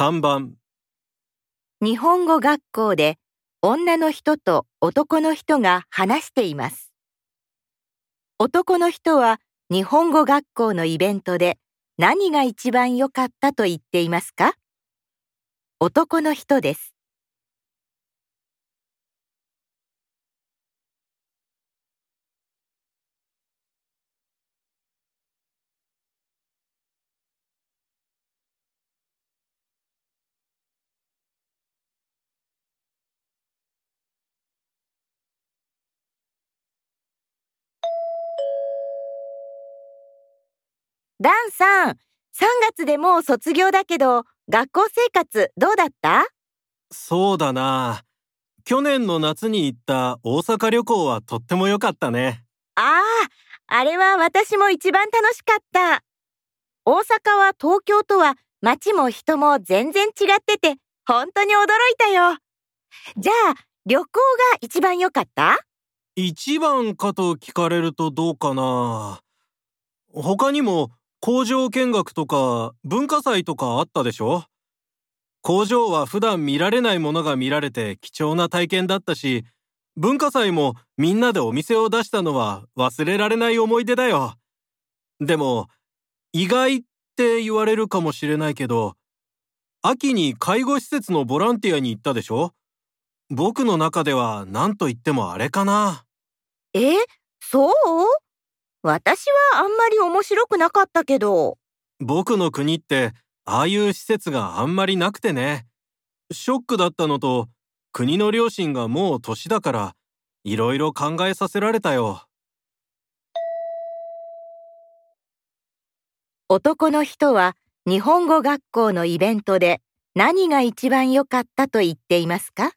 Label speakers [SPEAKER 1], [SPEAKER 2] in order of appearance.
[SPEAKER 1] 3番
[SPEAKER 2] 日本語学校で女の人と男の人が話しています。男の人は日本語学校のイベントで何が一番良かったと言っていますか？男の人です。ダンさん、3月でもう卒業だけど、学校生活どうだった？
[SPEAKER 1] そうだな。去年の夏に行った大阪旅行はとっても良かったね。
[SPEAKER 2] ああ、あれは私も一番楽しかった。大阪は東京とは街も人も全然違ってて、本当に驚いたよ。じゃあ、旅行が一番良かった？
[SPEAKER 1] 一番かと聞かれるとどうかな。他にも工場見学とか文化祭とかあったでしょ？工場は普段見られないものが見られて貴重な体験だったし文化祭もみんなでお店を出したのは忘れられない思い出だよ。でも意外って言われるかもしれないけど秋に介護施設のボランティアに行ったでしょ？僕の中では何と言ってもあれかな。
[SPEAKER 2] え、そう？私はあんまり面白くなかったけど。
[SPEAKER 1] 僕の国ってああいう施設があんまりなくてね。ショックだったのと国の両親がもう年だからいろいろ考えさせられたよ。
[SPEAKER 2] 男の人は日本語学校のイベントで何が一番良かったと言っていますか？